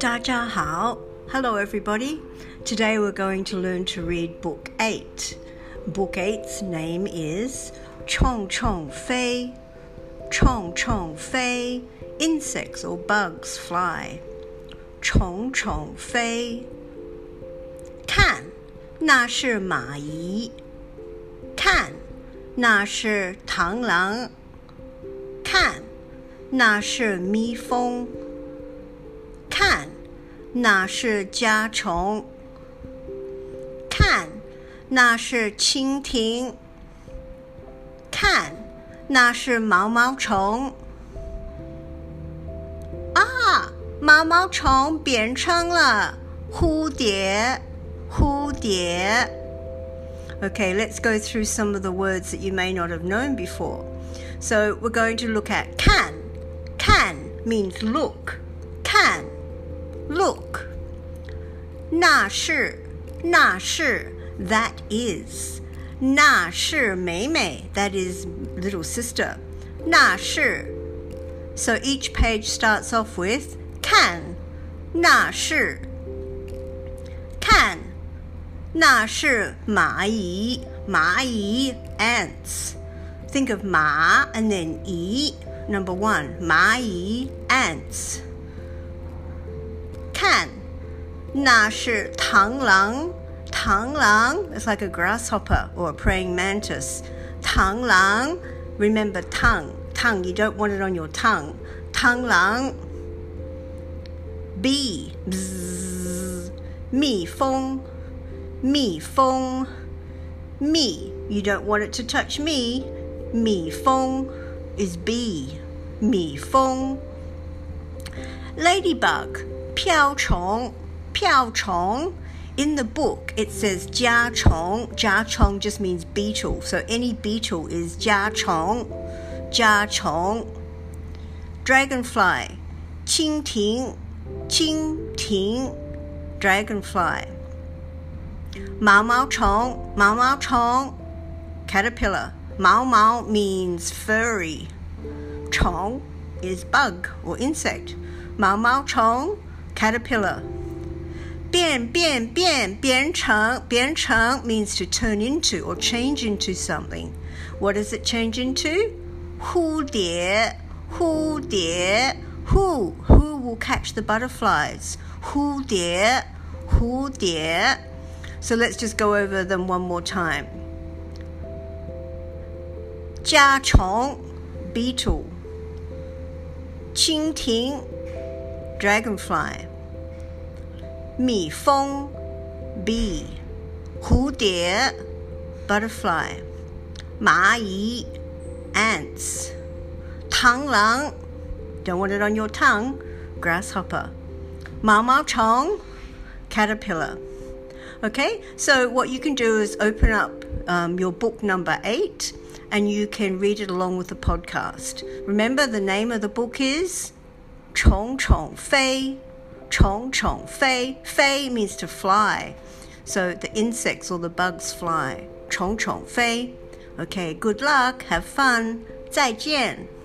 大家好. Hello, everybody. Today we're going to learn to read Book 8. Book 8's name is Chong Chong Fei. Chong Chong Fei. Insects or bugs fly. Chong Chong Fei. 看，那是蚂蚁。看，那是螳螂。 那是蜜蜂；看，那是甲虫；看，那是蜻蜓；看，那是毛毛虫。啊，毛毛虫变成了蝴蝶，蝴蝶。Okay, let's go through some of the words that you may not have known before. So we're going to look at can Can means look. Can look. 那是那是 that is. 那是美美 that is little sister. 那是 So each page starts off with can. 那是看那是蚂蚁蚂蚁 ants. Think of ma and then e. Number one, 蚂蚁 ants. 看，那是螳螂。螳螂 is like a grasshopper or a praying mantis. 螳螂 remember tongue. Tongue, you don't want it on your tongue. 螳螂 bee 蜜蜂蜜蜂 me you don't want it to touch me 蜜蜂 is bee 蜜蜂 ladybug 瓢虫，瓢虫。In the book, it says 甲虫.甲虫 just means beetle, so any beetle is 甲虫,甲虫. Dragonfly, 蜻蜓,蜻蜓 dragonfly. 毛毛虫,毛毛虫 caterpillar. 毛毛 means furry. 虫 is bug or insect. 毛毛虫 caterpillar. 变变变变成变成 means to turn into or change into something. What does it change into? 蝴蝶蝴蝶 who who will catch the butterflies? 蝴蝶蝴蝶 So let's just go over them one more time. 甲虫 beetle 蜻蜓 dragonfly 蜜蜂 bee 蝴蝶 butterfly 蚂蚁 ants 螳螂 don't want it on your tongue grasshopper 毛毛虫 caterpillar okay so what you can do is open up um, your book number eight and you can read it along with the podcast. Remember, the name of the book is Chong Chong Fei. Chong Chong Fei. Fei means to fly. So the insects or the bugs fly. Chong Chong Fei. Okay, good luck. Have fun. 再见。